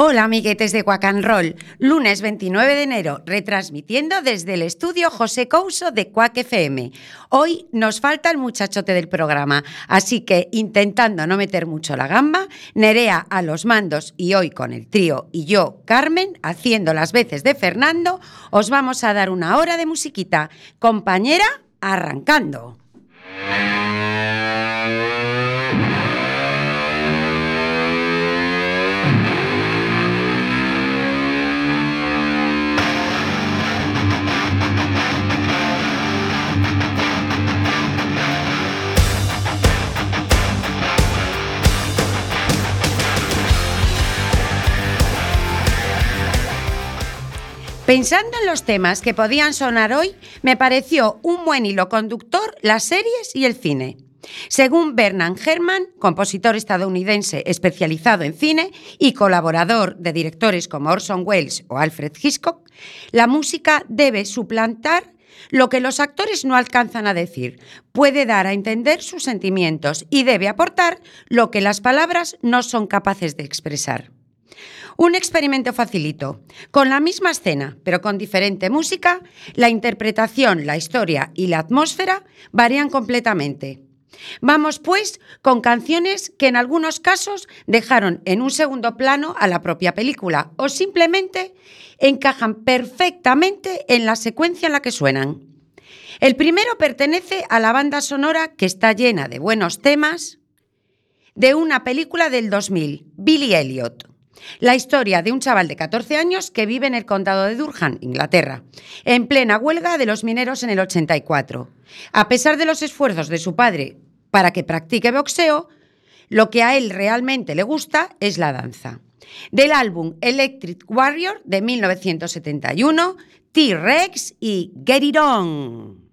Hola amiguetes de Roll, lunes 29 de enero, retransmitiendo desde el estudio José Couso de Quack FM. Hoy nos falta el muchachote del programa, así que intentando no meter mucho la gamba, Nerea a los mandos y hoy con el trío y yo, Carmen, haciendo las veces de Fernando, os vamos a dar una hora de musiquita. Compañera, arrancando. Pensando en los temas que podían sonar hoy, me pareció un buen hilo conductor las series y el cine. Según Bernard Herrmann, compositor estadounidense especializado en cine y colaborador de directores como Orson Welles o Alfred Hitchcock, la música debe suplantar lo que los actores no alcanzan a decir, puede dar a entender sus sentimientos y debe aportar lo que las palabras no son capaces de expresar. Un experimento facilito. Con la misma escena, pero con diferente música, la interpretación, la historia y la atmósfera varían completamente. Vamos pues con canciones que en algunos casos dejaron en un segundo plano a la propia película o simplemente encajan perfectamente en la secuencia en la que suenan. El primero pertenece a la banda sonora que está llena de buenos temas de una película del 2000, Billy Elliot. La historia de un chaval de 14 años que vive en el condado de Durham, Inglaterra, en plena huelga de los mineros en el 84. A pesar de los esfuerzos de su padre para que practique boxeo, lo que a él realmente le gusta es la danza. Del álbum Electric Warrior de 1971, T-Rex y Get It On.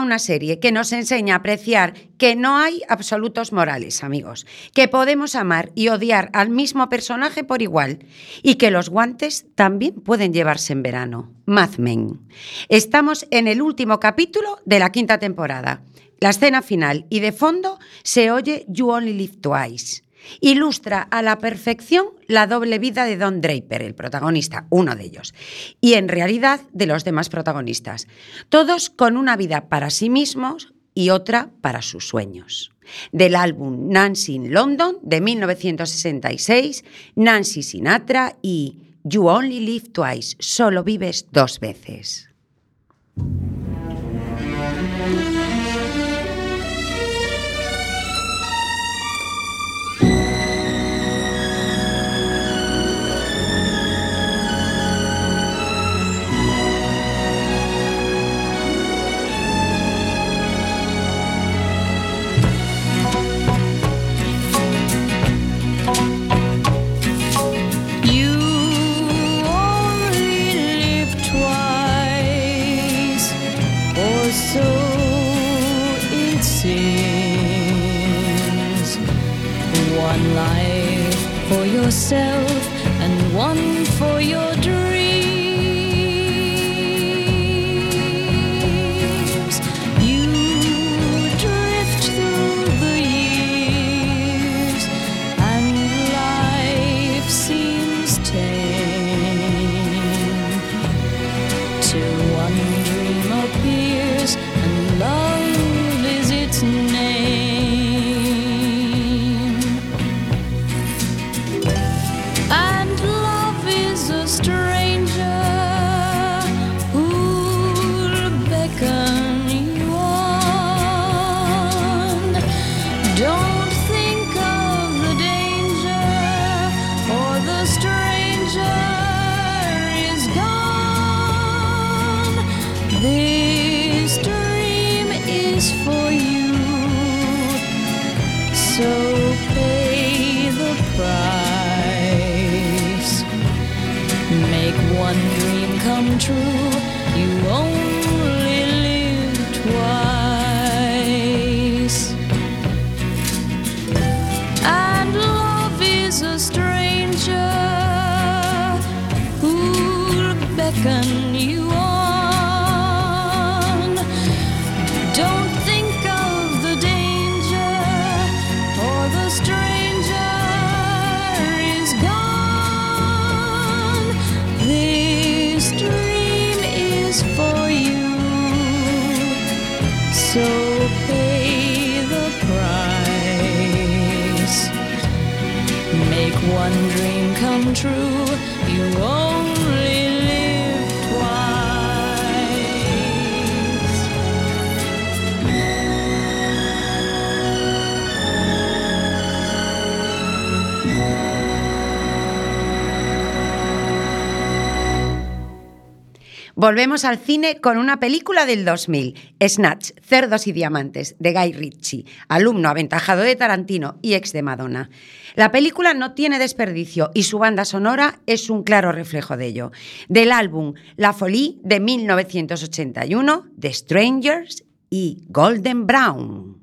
Una serie que nos enseña a apreciar que no hay absolutos morales, amigos, que podemos amar y odiar al mismo personaje por igual y que los guantes también pueden llevarse en verano. Mad Men. Estamos en el último capítulo de la quinta temporada, la escena final y de fondo se oye You Only Live Twice. Ilustra a la perfección la doble vida de Don Draper, el protagonista, uno de ellos, y en realidad de los demás protagonistas, todos con una vida para sí mismos y otra para sus sueños. Del álbum Nancy in London de 1966, Nancy Sinatra y You Only Live Twice, solo vives dos veces. Yourself true. You only Volvemos al cine con una película del 2000, Snatch, Cerdos y Diamantes, de Guy Ritchie, alumno aventajado de Tarantino y ex de Madonna. La película no tiene desperdicio y su banda sonora es un claro reflejo de ello. Del álbum La Folie de 1981, The Strangers y Golden Brown.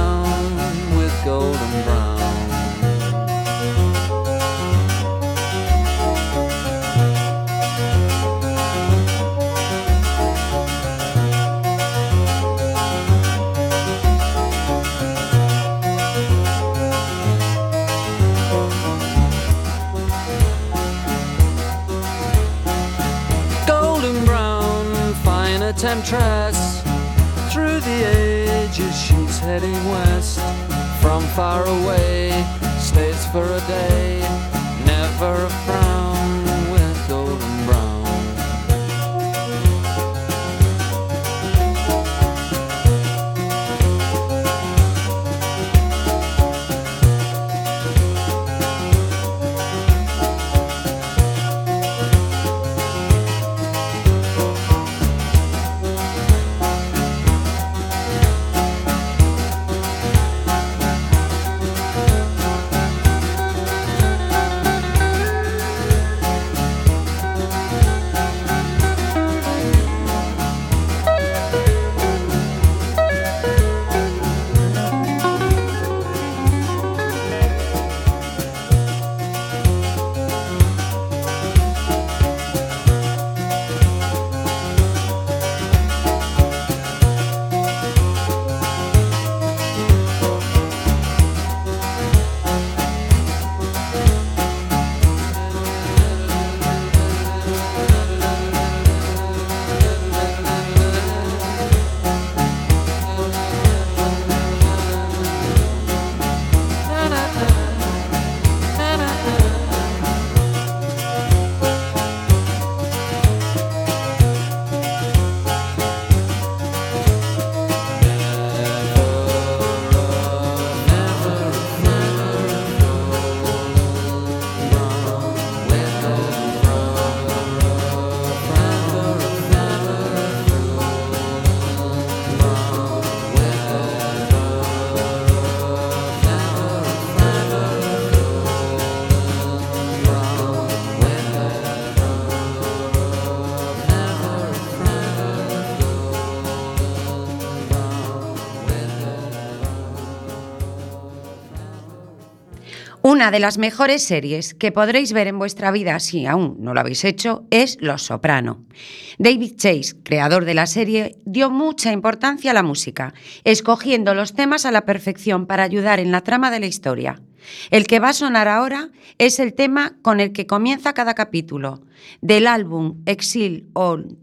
golden brown. Golden brown, fine temptress through the ages she's heading west. Far away, stays for a day. Never a Una de las mejores series que podréis ver en vuestra vida si aún no lo habéis hecho es Los Soprano. David Chase, creador de la serie, dio mucha importancia a la música, escogiendo los temas a la perfección para ayudar en la trama de la historia. El que va a sonar ahora es el tema con el que comienza cada capítulo, del álbum Exile on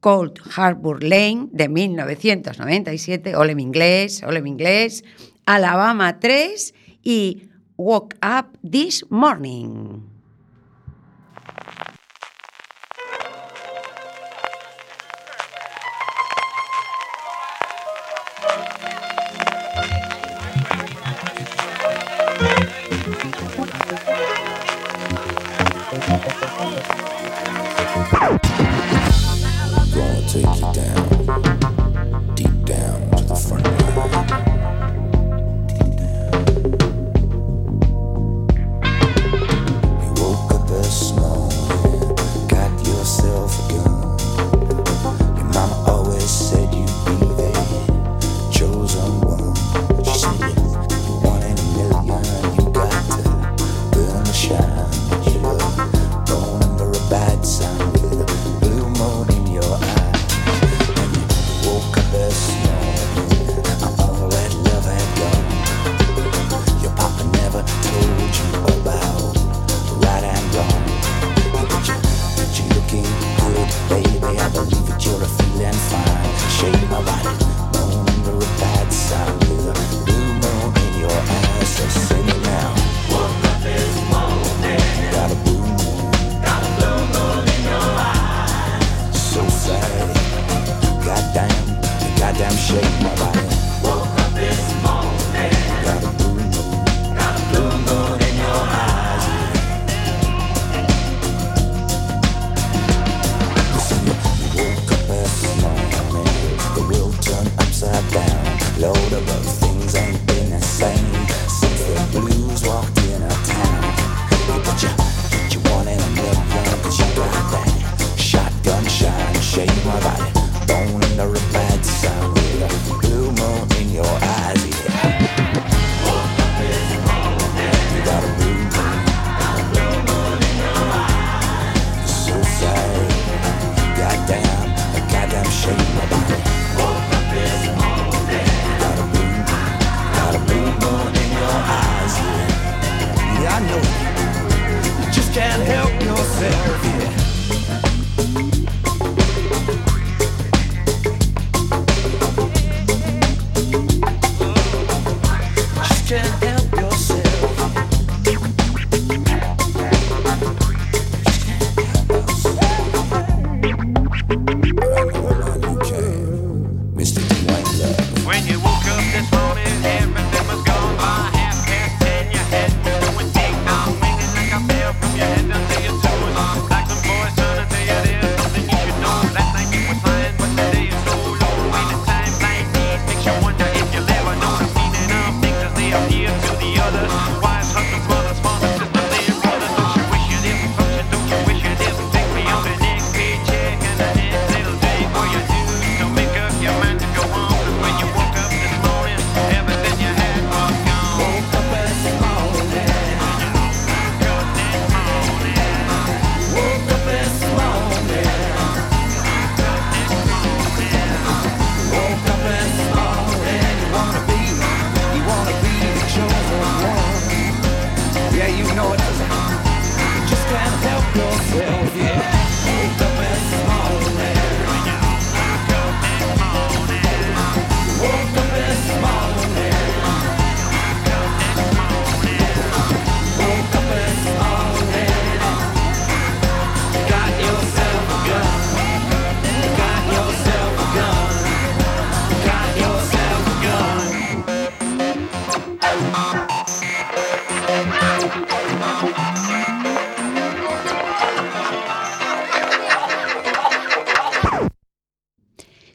Cold Harbor Lane de 1997, ole mi inglés, ole inglés, Alabama 3 y Woke Up This Morning.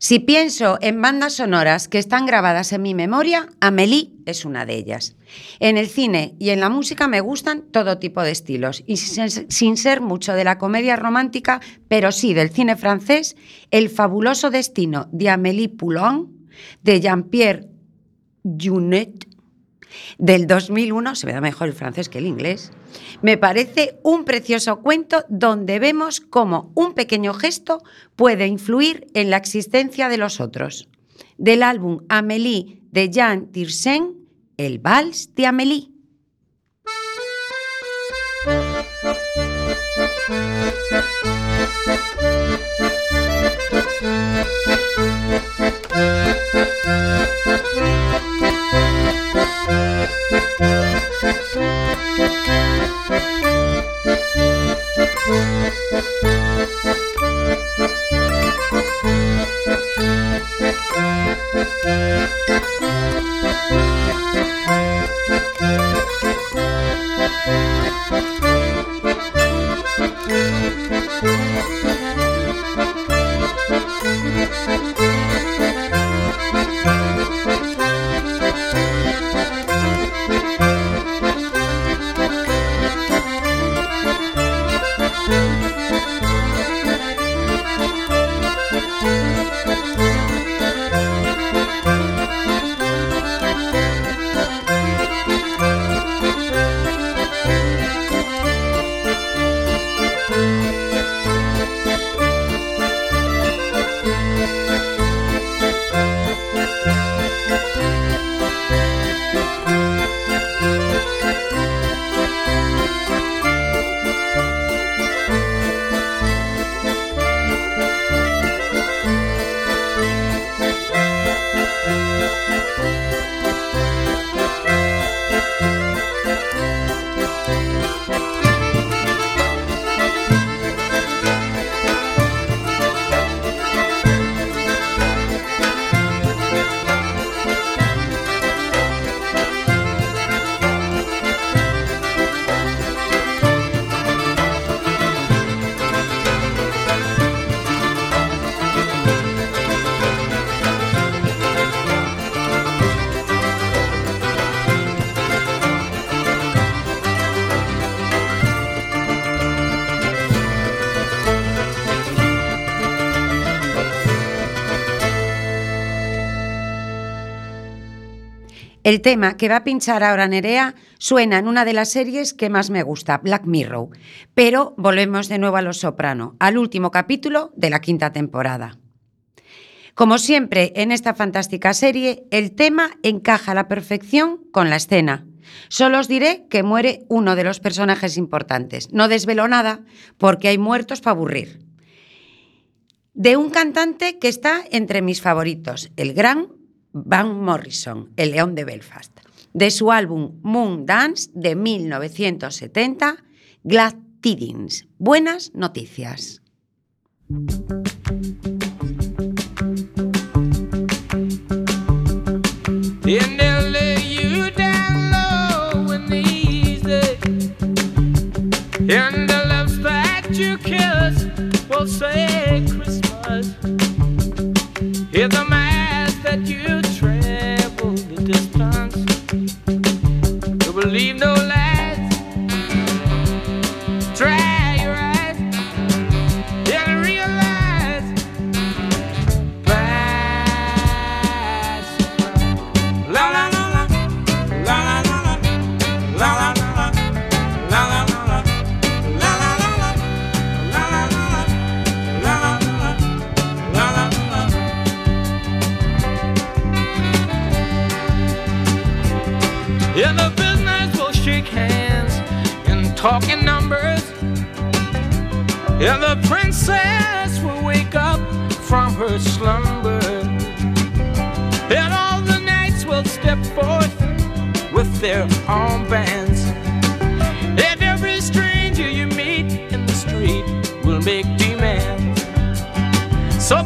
Si pienso en bandas sonoras que están grabadas en mi memoria, Amélie es una de ellas. En el cine y en la música me gustan todo tipo de estilos, y sin, ser mucho de la comedia romántica, pero sí del cine francés, El fabuloso destino de Amélie Poulain, de Jean-Pierre Junet, del 2001, se me da mejor el francés que el inglés, me parece un precioso cuento donde vemos cómo un pequeño gesto puede influir en la existencia de los otros. Del álbum Amélie de Jean Tirsen, El Vals de Amélie. El tema que va a pinchar ahora Nerea suena en una de las series que más me gusta, Black Mirror. Pero volvemos de nuevo a Los Soprano, al último capítulo de la quinta temporada. Como siempre en esta fantástica serie, el tema encaja a la perfección con la escena. Solo os diré que muere uno de los personajes importantes. No desvelo nada porque hay muertos para aburrir. De un cantante que está entre mis favoritos, el gran Van Morrison, el león de Belfast. de su álbum Moon Dance de 1970, Glad Tidings. Buenas noticias. And talk in numbers. Yeah, the princess will wake up from her slumber. And all the knights will step forth with their armbands. And every stranger you meet in the street will make demands. So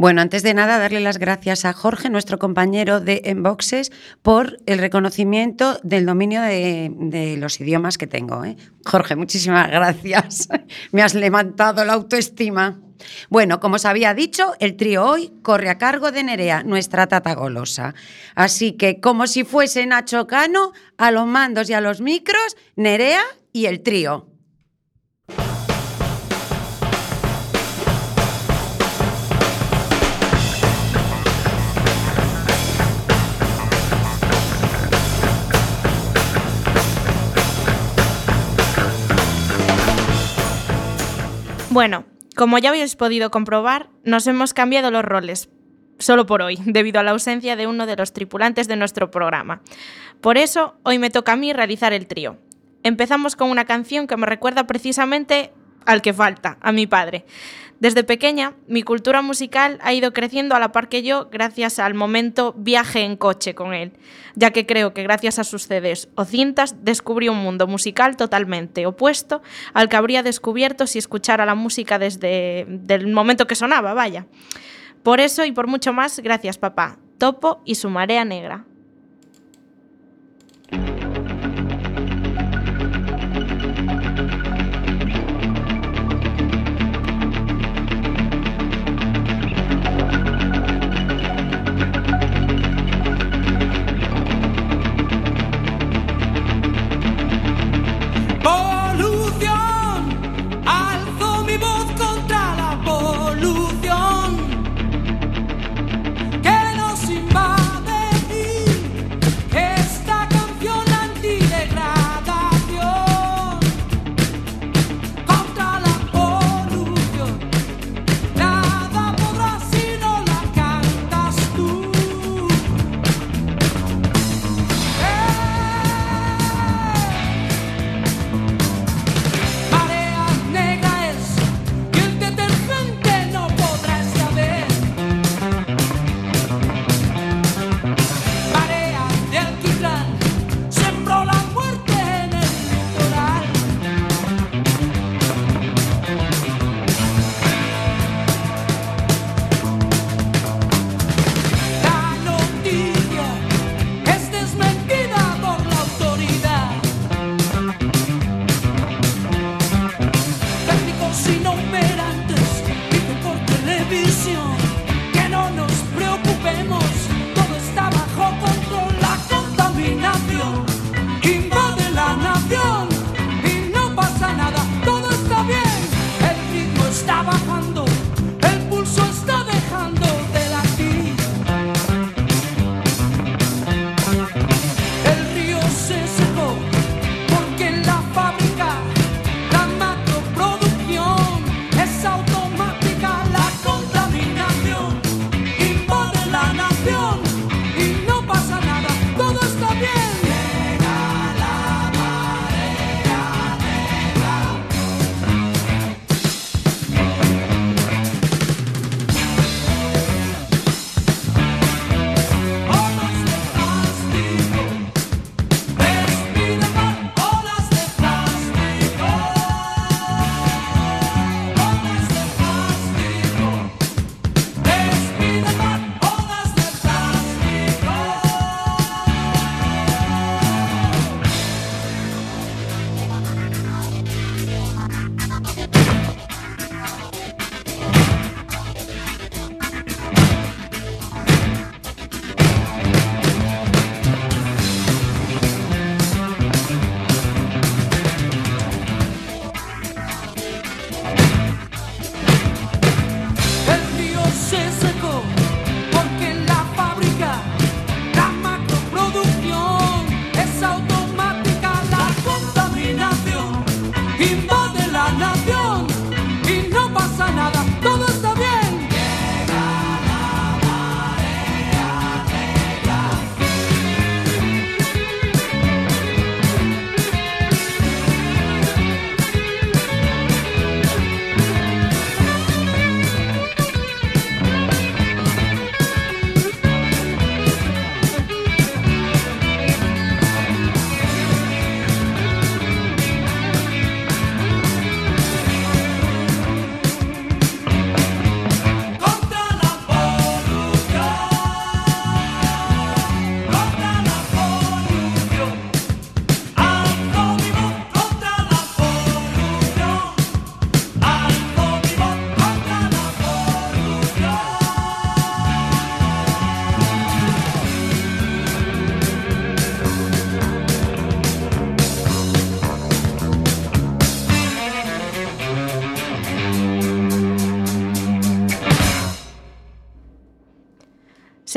Bueno, antes de nada, darle las gracias a Jorge, nuestro compañero de Enboxes, por el reconocimiento del dominio de, los idiomas que tengo. ¿eh? Jorge, muchísimas gracias. Me has levantado la autoestima. Bueno, como os había dicho, el trío hoy corre a cargo de Nerea, nuestra tata golosa. Así que, como si fuese Nacho Cano, a los mandos y a los micros, Nerea y el trío. Bueno, como ya habéis podido comprobar, nos hemos cambiado los roles, solo por hoy, debido a la ausencia de uno de los tripulantes de nuestro programa. Por eso, hoy me toca a mí realizar el trío. Empezamos con una canción que me recuerda precisamente al que falta, a mi padre. Desde pequeña, mi cultura musical ha ido creciendo a la par que yo gracias al momento viaje en coche con él, ya que creo que gracias a sus CDs o cintas descubrí un mundo musical totalmente opuesto al que habría descubierto si escuchara la música desde el momento que sonaba, vaya. Por eso y por mucho más, gracias papá, Topo y su marea negra.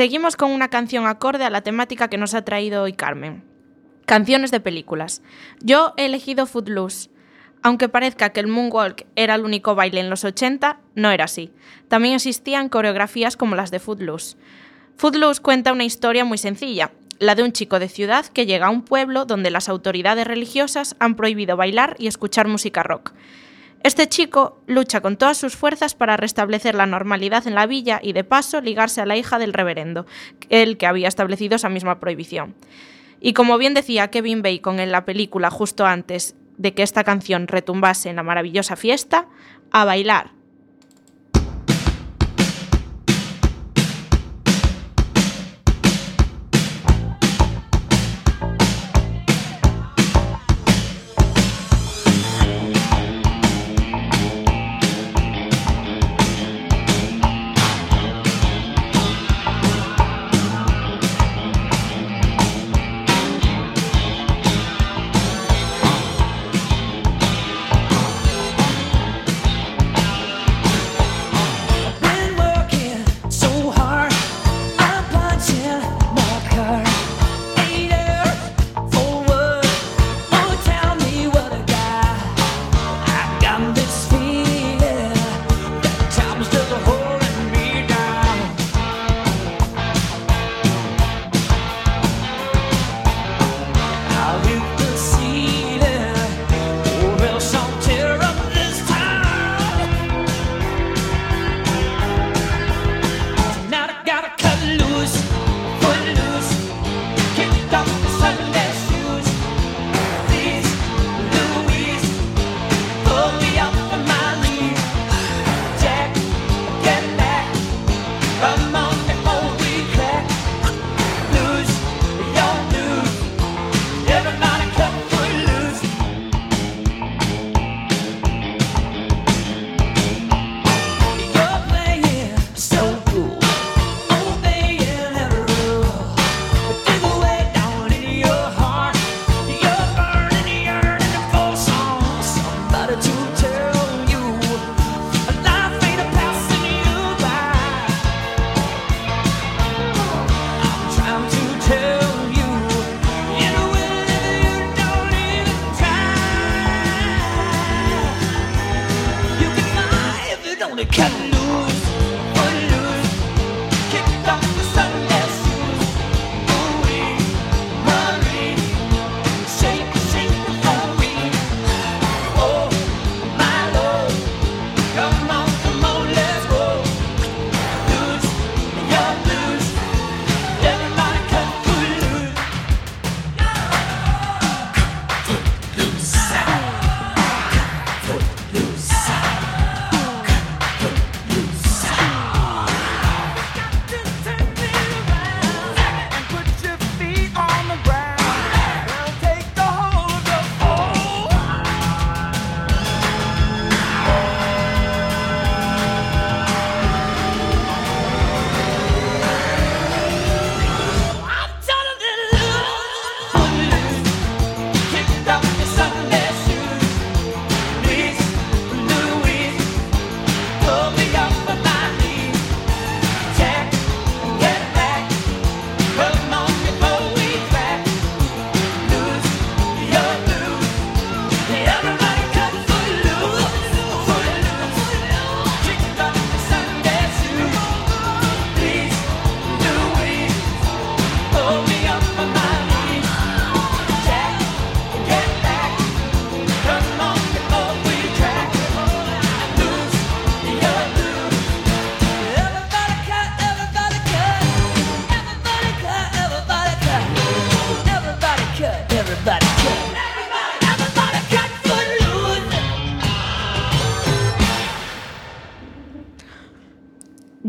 Seguimos con una canción acorde a la temática que nos ha traído hoy Carmen. Canciones de películas. Yo he elegido Footloose. Aunque parezca que el moonwalk era el único baile en los 80, no era así. También existían coreografías como las de Footloose. Footloose cuenta una historia muy sencilla, la de un chico de ciudad que llega a un pueblo donde las autoridades religiosas han prohibido bailar y escuchar música rock. Este chico lucha con todas sus fuerzas para restablecer la normalidad en la villa y de paso ligarse a la hija del reverendo, el que había establecido esa misma prohibición. Y como bien decía Kevin Bacon en la película justo antes de que esta canción retumbase en la maravillosa fiesta, a bailar.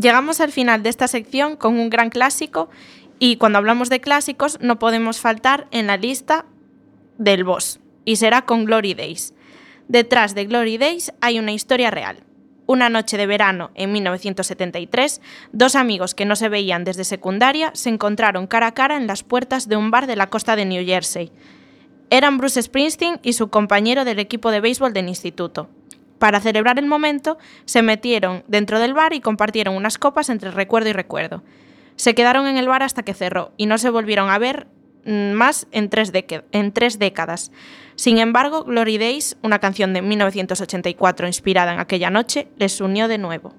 Llegamos al final de esta sección con un gran clásico y cuando hablamos de clásicos no podemos faltar en la lista del boss y será con Glory Days. Detrás de Glory Days hay una historia real. Una noche de verano en 1973, dos amigos que no se veían desde secundaria se encontraron cara a cara en las puertas de un bar de la costa de New Jersey. Eran Bruce Springsteen y su compañero del equipo de béisbol del instituto. Para celebrar el momento, se metieron dentro del bar y compartieron unas copas entre recuerdo y recuerdo. Se quedaron en el bar hasta que cerró y no se volvieron a ver mm, más en tres, déque- en tres décadas. Sin embargo, Glory Days, una canción de 1984 inspirada en aquella noche, les unió de nuevo.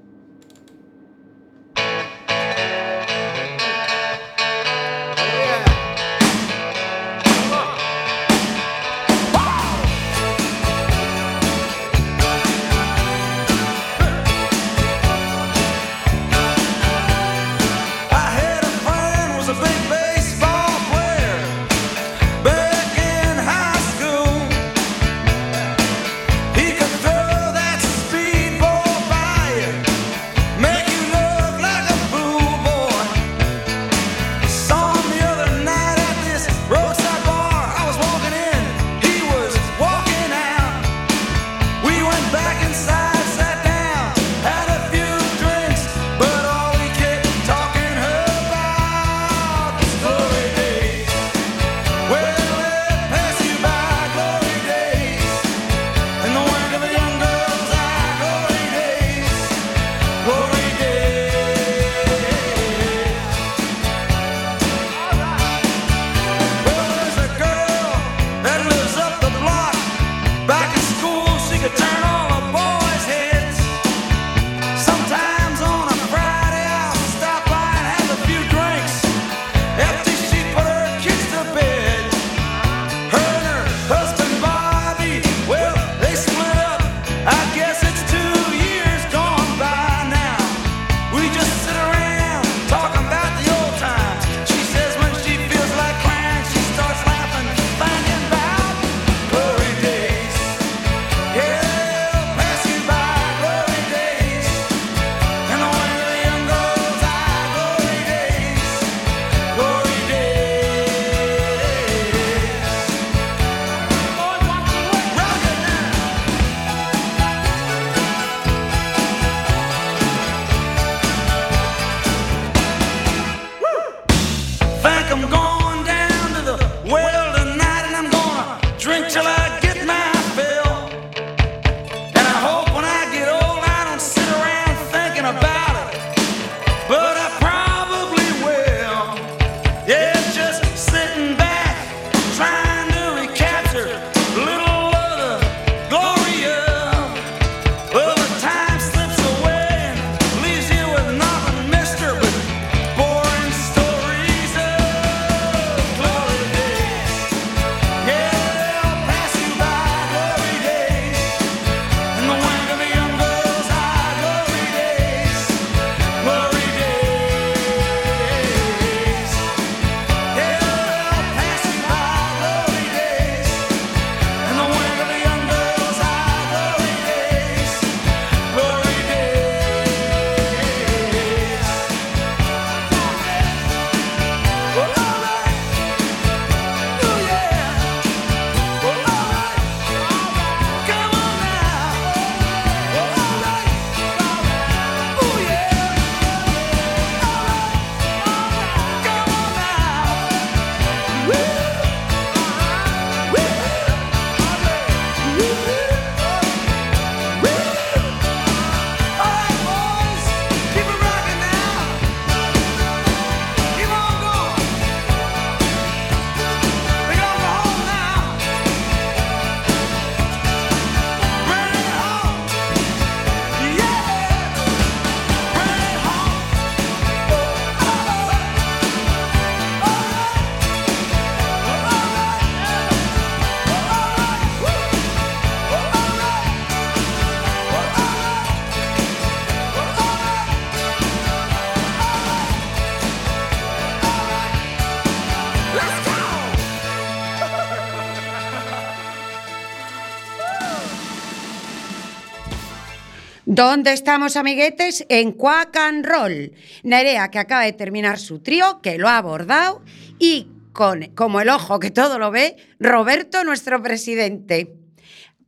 ¿Dónde estamos, amiguetes? En Quack and Roll. Nerea, que acaba de terminar su trío, que lo ha abordado, y con, como el ojo que todo lo ve, Roberto, nuestro presidente.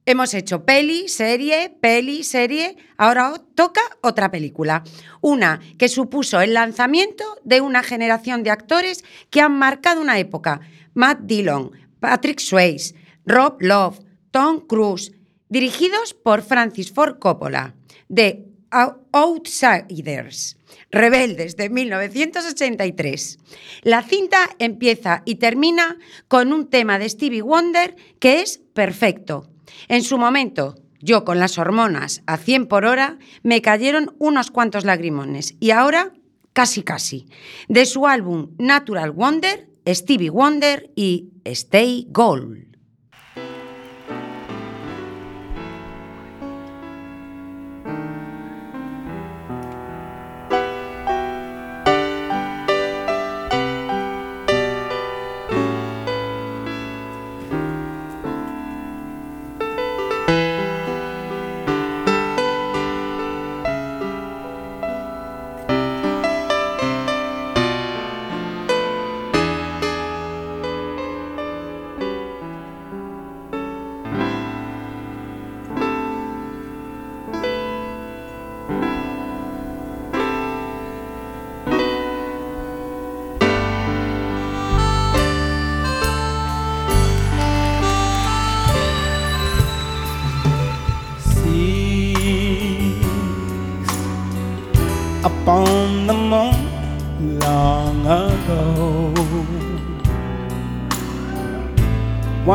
Hemos hecho peli, serie, peli, serie. Ahora toca otra película. Una que supuso el lanzamiento de una generación de actores que han marcado una época. Matt Dillon, Patrick Swayze, Rob Love, Tom Cruise, dirigidos por Francis Ford Coppola, de Out- Outsiders, Rebeldes de 1983. La cinta empieza y termina con un tema de Stevie Wonder que es perfecto. En su momento, yo con las hormonas a 100 por hora, me cayeron unos cuantos lagrimones y ahora casi casi. De su álbum Natural Wonder, Stevie Wonder y Stay Gold.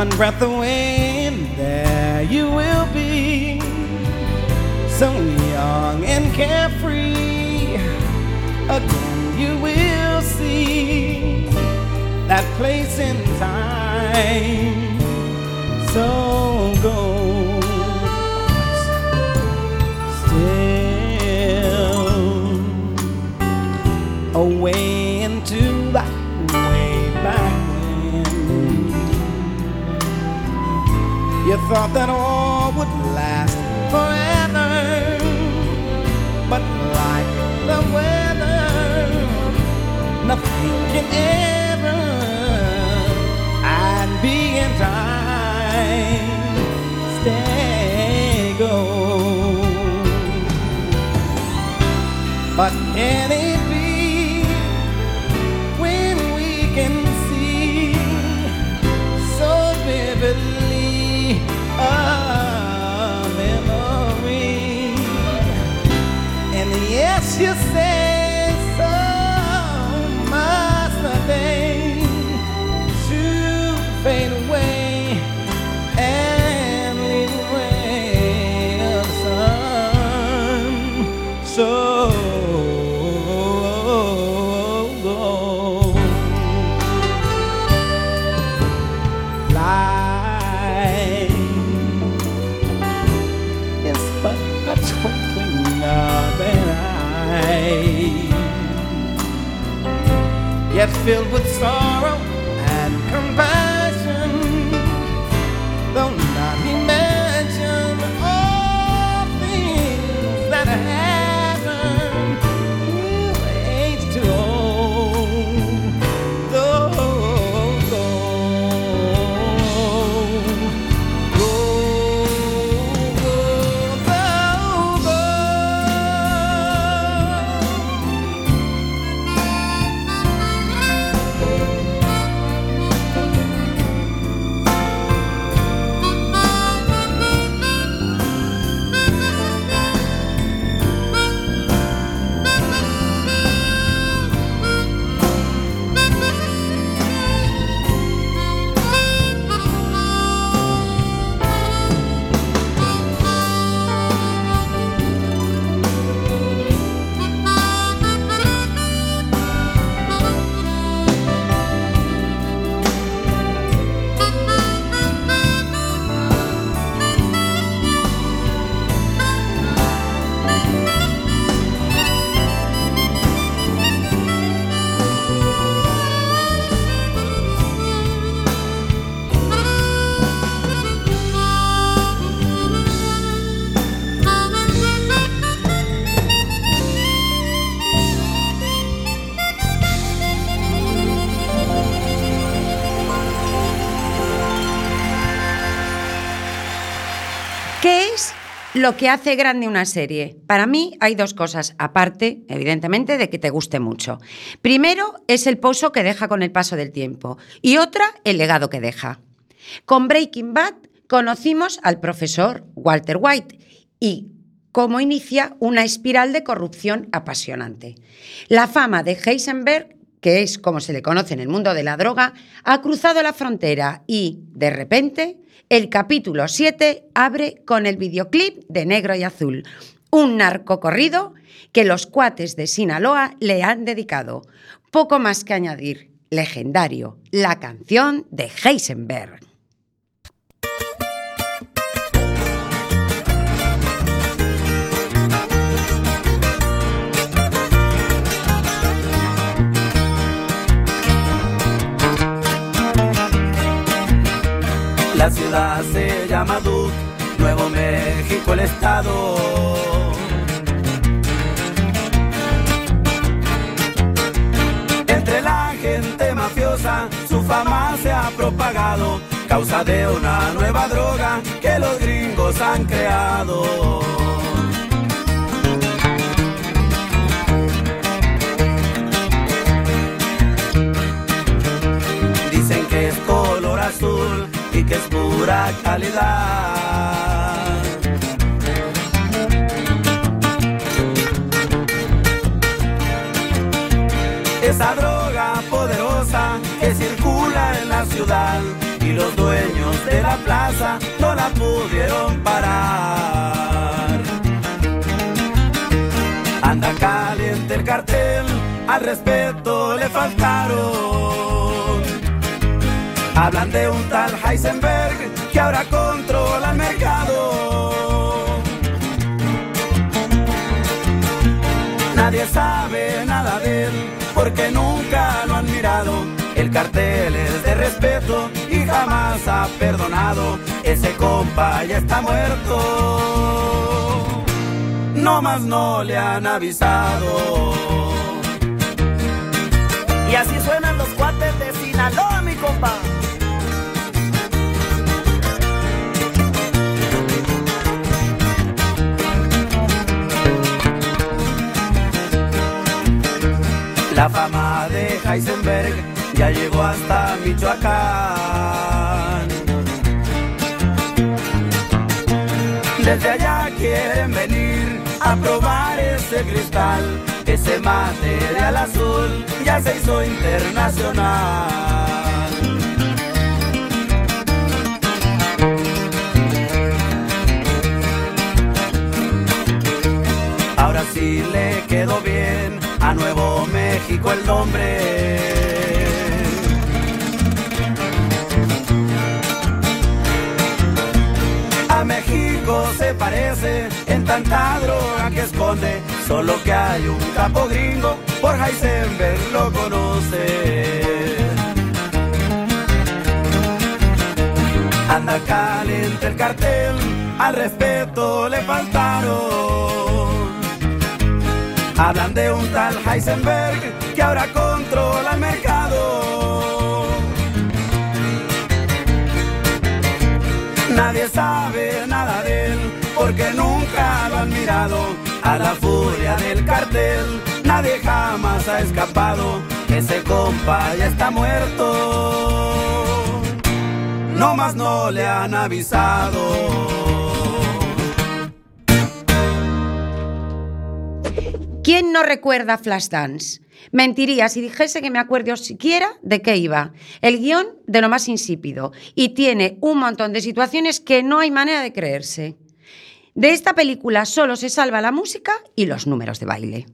One breath of wind, there you will be, so young and carefree. Again, you will see that place in thought that all would last forever, but like the weather, nothing can ever and be in time. Stay go. But can filled with sorrow lo que hace grande una serie. Para mí hay dos cosas, aparte, evidentemente, de que te guste mucho. Primero es el pozo que deja con el paso del tiempo y otra, el legado que deja. Con Breaking Bad conocimos al profesor Walter White y cómo inicia una espiral de corrupción apasionante. La fama de Heisenberg, que es como se le conoce en el mundo de la droga, ha cruzado la frontera y, de repente, el capítulo 7 abre con el videoclip de Negro y Azul, un narcocorrido que los cuates de Sinaloa le han dedicado. Poco más que añadir, legendario, la canción de Heisenberg. Ciudad se llama Duke, Nuevo México el estado. Entre la gente mafiosa su fama se ha propagado, causa de una nueva droga que los gringos han creado. Es pura calidad. Esa droga poderosa que circula en la ciudad y los dueños de la plaza no la pudieron parar. Anda caliente el cartel, al respeto le faltaron. Hablan de un tal Heisenberg que ahora controla el mercado. Nadie sabe nada de él porque nunca lo han mirado. El cartel es de respeto y jamás ha perdonado. Ese compa ya está muerto. No más no le han avisado. Y así suenan los cuates de Sinaloa, mi compa. Heisenberg ya llegó hasta Michoacán. Desde allá quieren venir a probar ese cristal, ese material azul ya se hizo internacional. Ahora sí le quedó bien a Nuevo México el nombre. A México se parece en tanta droga que esconde, solo que hay un capo gringo, por Heisenberg lo conoce. Anda caliente el cartel, al respeto le faltaron. Hablan de un tal Heisenberg que ahora controla el mercado. Nadie sabe nada de él porque nunca lo han mirado. A la furia del cartel nadie jamás ha escapado. Ese compa ya está muerto. No más no le han avisado. ¿Quién no recuerda Flashdance? Mentiría si dijese que me acuerdo siquiera de qué iba. El guion de lo más insípido y tiene un montón de situaciones que no hay manera de creerse. De esta película solo se salva la música y los números de baile.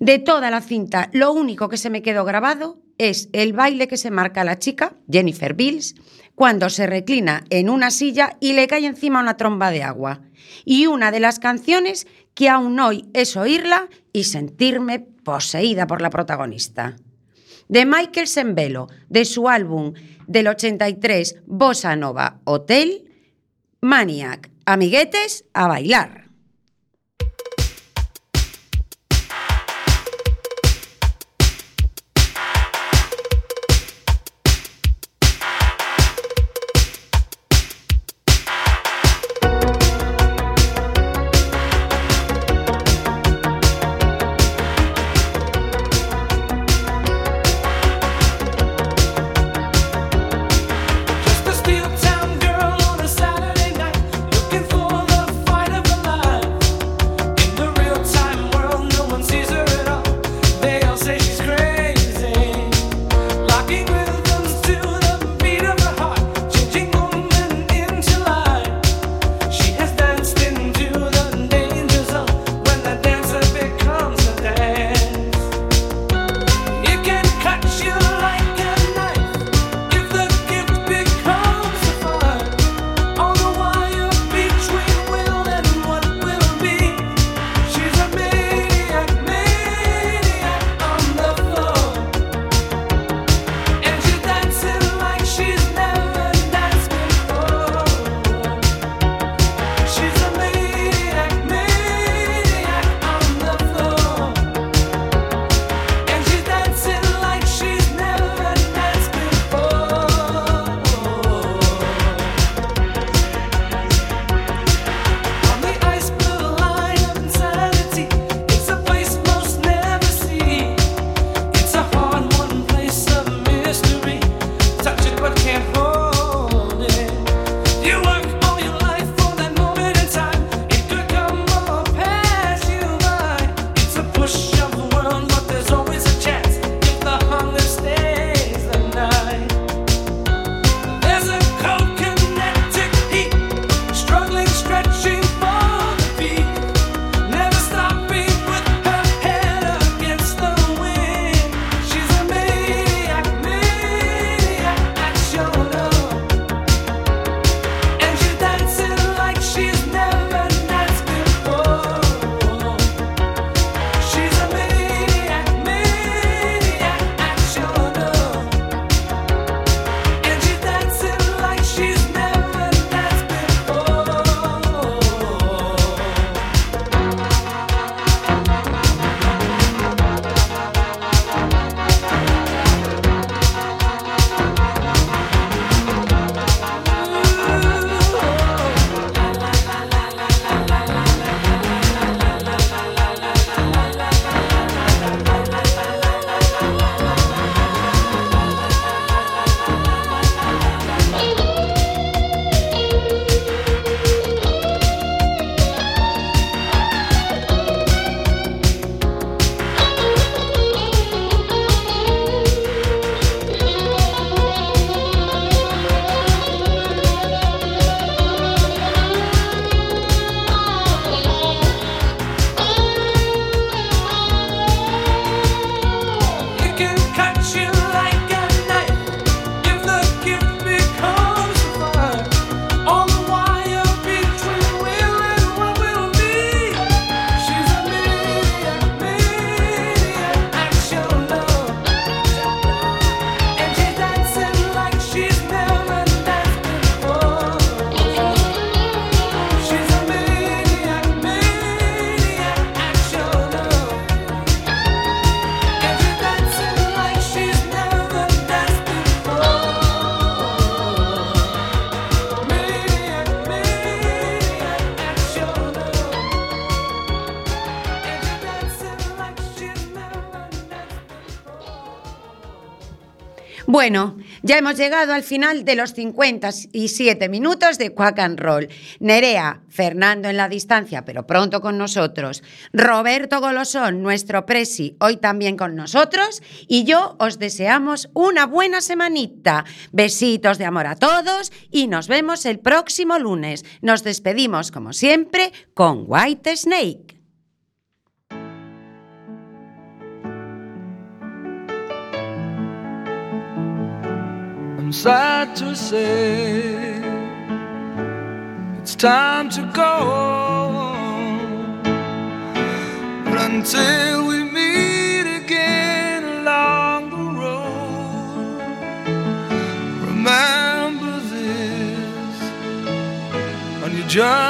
De toda la cinta, lo único que se me quedó grabado es el baile que se marca la chica, Jennifer Bills, cuando se reclina en una silla y le cae encima una tromba de agua. Y una de las canciones que aún hoy es oírla y sentirme poseída por la protagonista. De Michael Sembello, de su álbum del 83 Bossa Nova Hotel, Maniac, amiguetes, a bailar. Bueno, ya hemos llegado al final de los 57 minutos de Quack and Roll. Nerea, Fernando en la distancia, pero pronto con nosotros. Roberto Golosón, nuestro presi, hoy también con nosotros. Y yo os deseamos una buena semanita. Besitos de amor a todos y nos vemos el próximo lunes. Nos despedimos, como siempre, con White Snake. Sad to say it's time to go. But until we meet again along the road, remember this on your journey